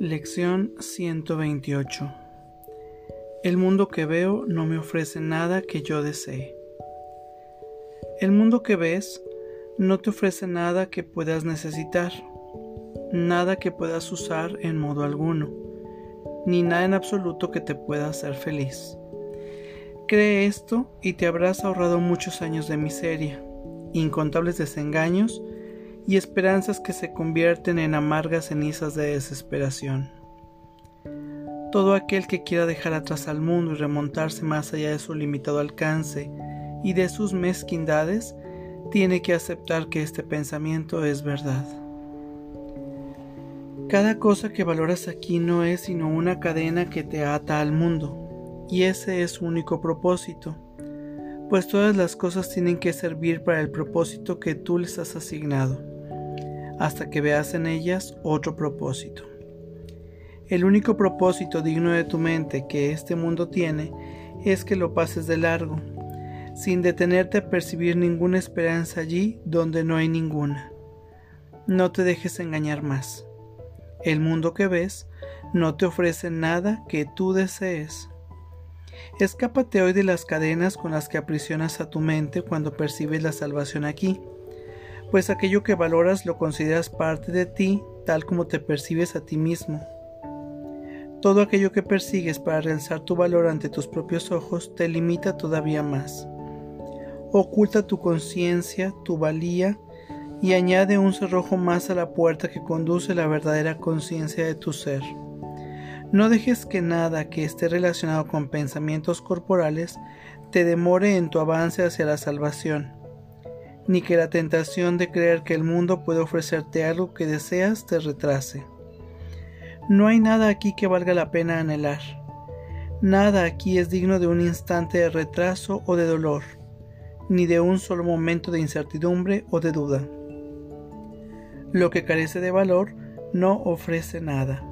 Lección 128 El mundo que veo no me ofrece nada que yo desee. El mundo que ves no te ofrece nada que puedas necesitar, nada que puedas usar en modo alguno, ni nada en absoluto que te pueda hacer feliz. Cree esto y te habrás ahorrado muchos años de miseria, incontables desengaños y esperanzas que se convierten en amargas cenizas de desesperación. Todo aquel que quiera dejar atrás al mundo y remontarse más allá de su limitado alcance y de sus mezquindades, tiene que aceptar que este pensamiento es verdad. Cada cosa que valoras aquí no es sino una cadena que te ata al mundo, y ese es su único propósito, pues todas las cosas tienen que servir para el propósito que tú les has asignado hasta que veas en ellas otro propósito. El único propósito digno de tu mente que este mundo tiene es que lo pases de largo, sin detenerte a percibir ninguna esperanza allí donde no hay ninguna. No te dejes engañar más. El mundo que ves no te ofrece nada que tú desees. Escápate hoy de las cadenas con las que aprisionas a tu mente cuando percibes la salvación aquí pues aquello que valoras lo consideras parte de ti tal como te percibes a ti mismo. Todo aquello que persigues para realzar tu valor ante tus propios ojos te limita todavía más. Oculta tu conciencia, tu valía, y añade un cerrojo más a la puerta que conduce la verdadera conciencia de tu ser. No dejes que nada que esté relacionado con pensamientos corporales te demore en tu avance hacia la salvación ni que la tentación de creer que el mundo puede ofrecerte algo que deseas te retrase. No hay nada aquí que valga la pena anhelar. Nada aquí es digno de un instante de retraso o de dolor, ni de un solo momento de incertidumbre o de duda. Lo que carece de valor no ofrece nada.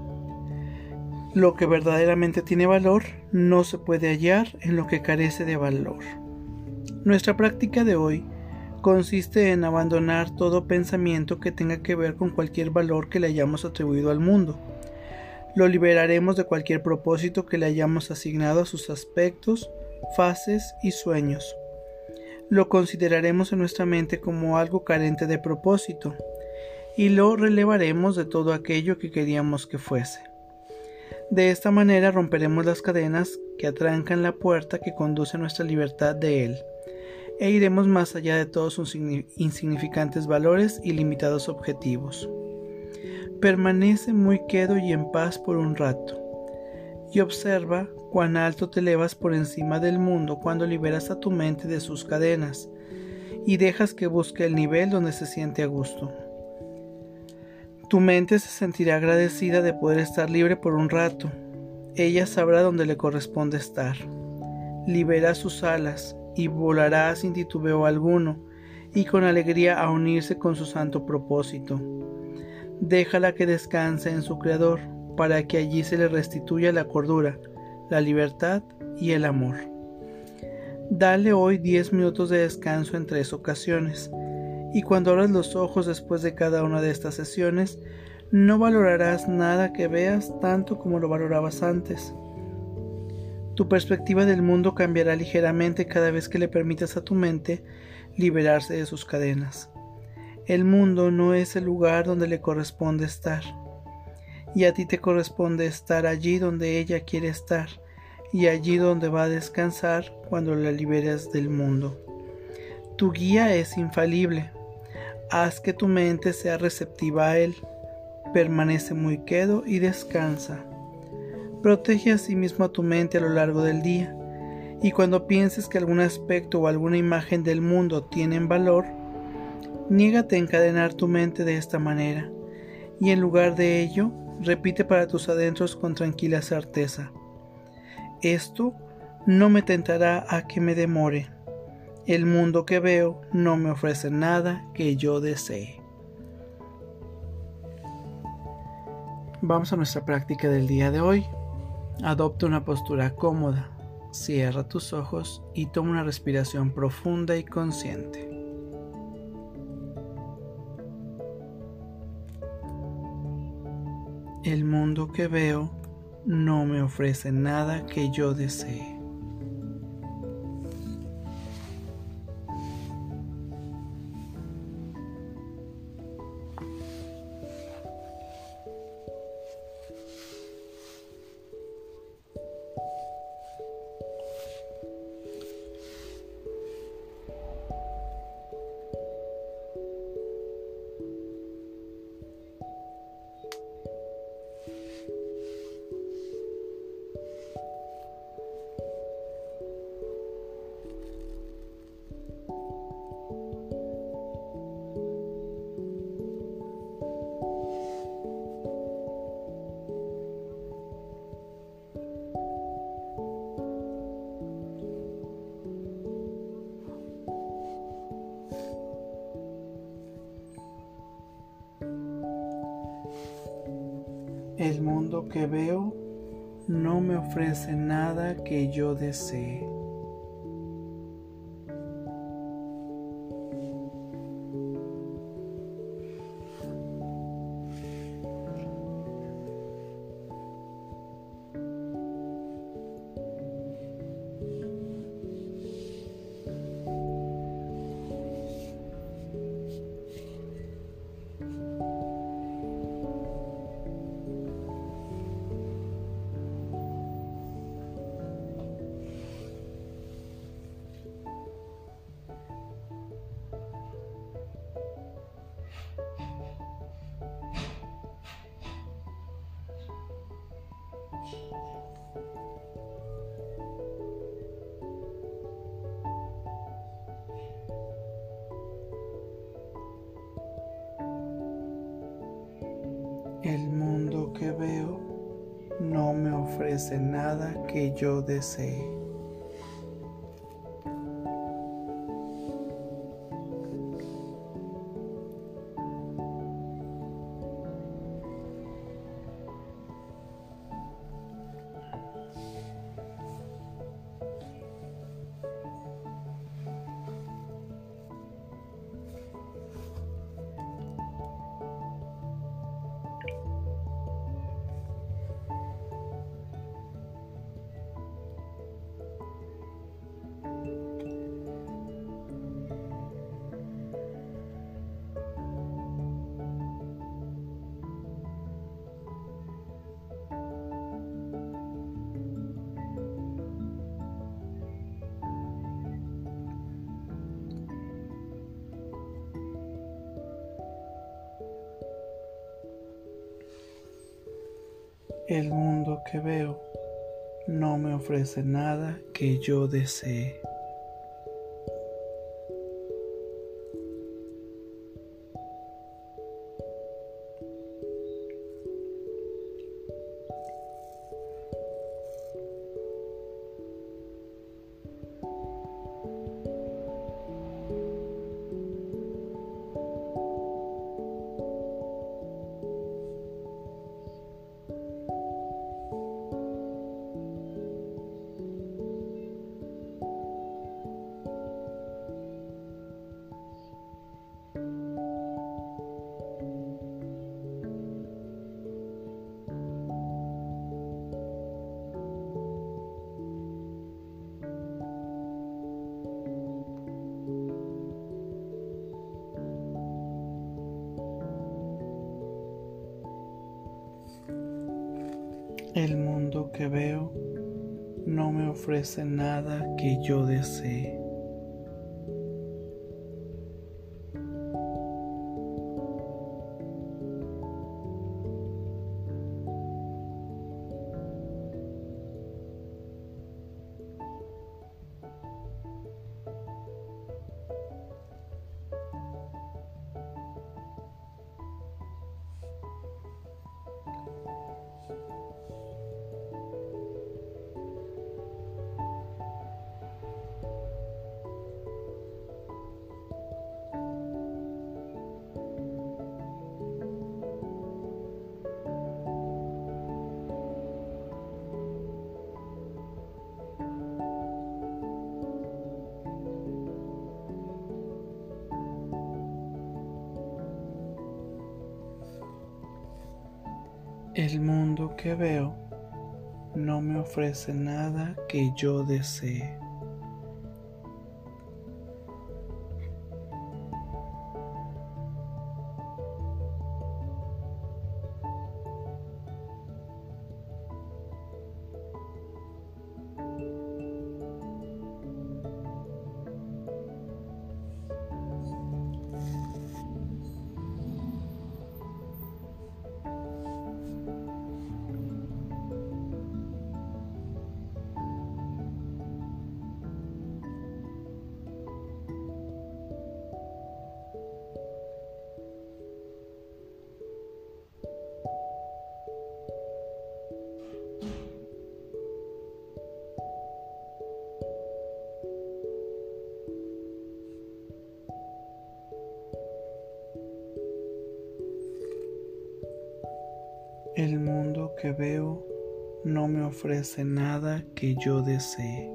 Lo que verdaderamente tiene valor no se puede hallar en lo que carece de valor. Nuestra práctica de hoy consiste en abandonar todo pensamiento que tenga que ver con cualquier valor que le hayamos atribuido al mundo. Lo liberaremos de cualquier propósito que le hayamos asignado a sus aspectos, fases y sueños. Lo consideraremos en nuestra mente como algo carente de propósito y lo relevaremos de todo aquello que queríamos que fuese. De esta manera romperemos las cadenas que atrancan la puerta que conduce a nuestra libertad de él e iremos más allá de todos sus insignificantes valores y limitados objetivos. Permanece muy quedo y en paz por un rato, y observa cuán alto te elevas por encima del mundo cuando liberas a tu mente de sus cadenas y dejas que busque el nivel donde se siente a gusto. Tu mente se sentirá agradecida de poder estar libre por un rato. Ella sabrá dónde le corresponde estar. Libera sus alas y volará sin titubeo alguno, y con alegría a unirse con su santo propósito. Déjala que descanse en su Creador, para que allí se le restituya la cordura, la libertad y el amor. Dale hoy diez minutos de descanso en tres ocasiones, y cuando abras los ojos después de cada una de estas sesiones, no valorarás nada que veas tanto como lo valorabas antes tu perspectiva del mundo cambiará ligeramente cada vez que le permitas a tu mente liberarse de sus cadenas. El mundo no es el lugar donde le corresponde estar, y a ti te corresponde estar allí donde ella quiere estar, y allí donde va a descansar cuando la liberes del mundo. Tu guía es infalible. Haz que tu mente sea receptiva a él. Permanece muy quedo y descansa. Protege a sí a tu mente a lo largo del día, y cuando pienses que algún aspecto o alguna imagen del mundo tienen valor, niégate a encadenar tu mente de esta manera, y en lugar de ello, repite para tus adentros con tranquila certeza. Esto no me tentará a que me demore. El mundo que veo no me ofrece nada que yo desee. Vamos a nuestra práctica del día de hoy. Adopta una postura cómoda, cierra tus ojos y toma una respiración profunda y consciente. El mundo que veo no me ofrece nada que yo desee. El mundo que veo no me ofrece nada que yo desee. Que veo no me ofrece nada que yo desee. El mundo que veo no me ofrece nada que yo desee. El mundo que veo no me ofrece nada que yo desee. El mundo que veo no me ofrece nada que yo desee. El mundo que veo no me ofrece nada que yo desee.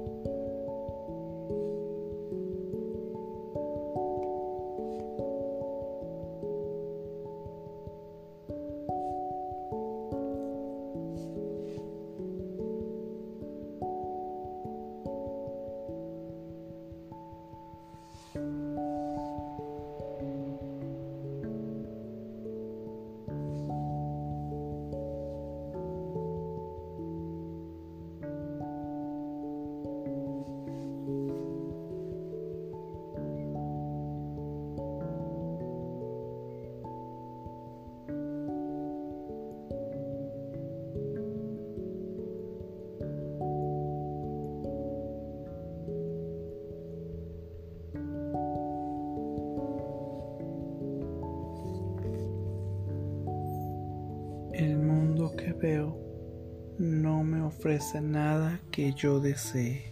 El mundo que veo no me ofrece nada que yo desee.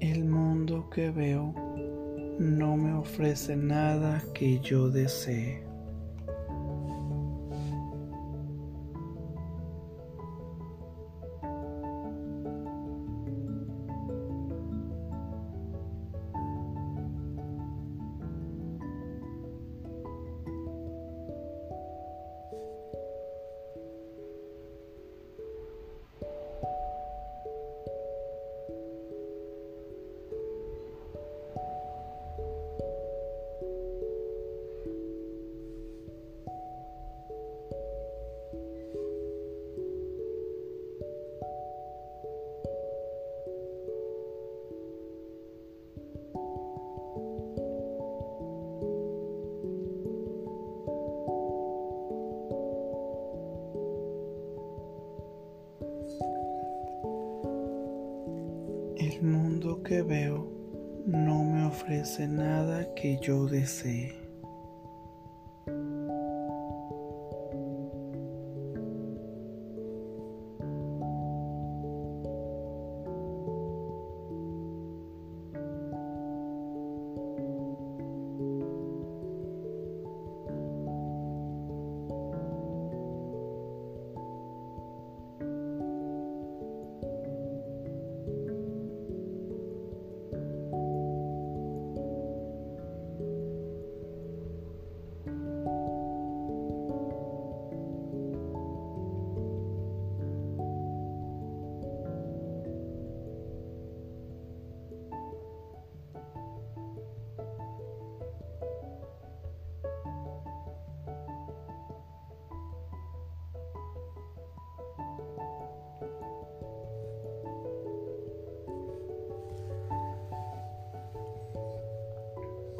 El mundo que veo no me ofrece nada que yo desee. El mundo que veo no me ofrece nada que yo desee.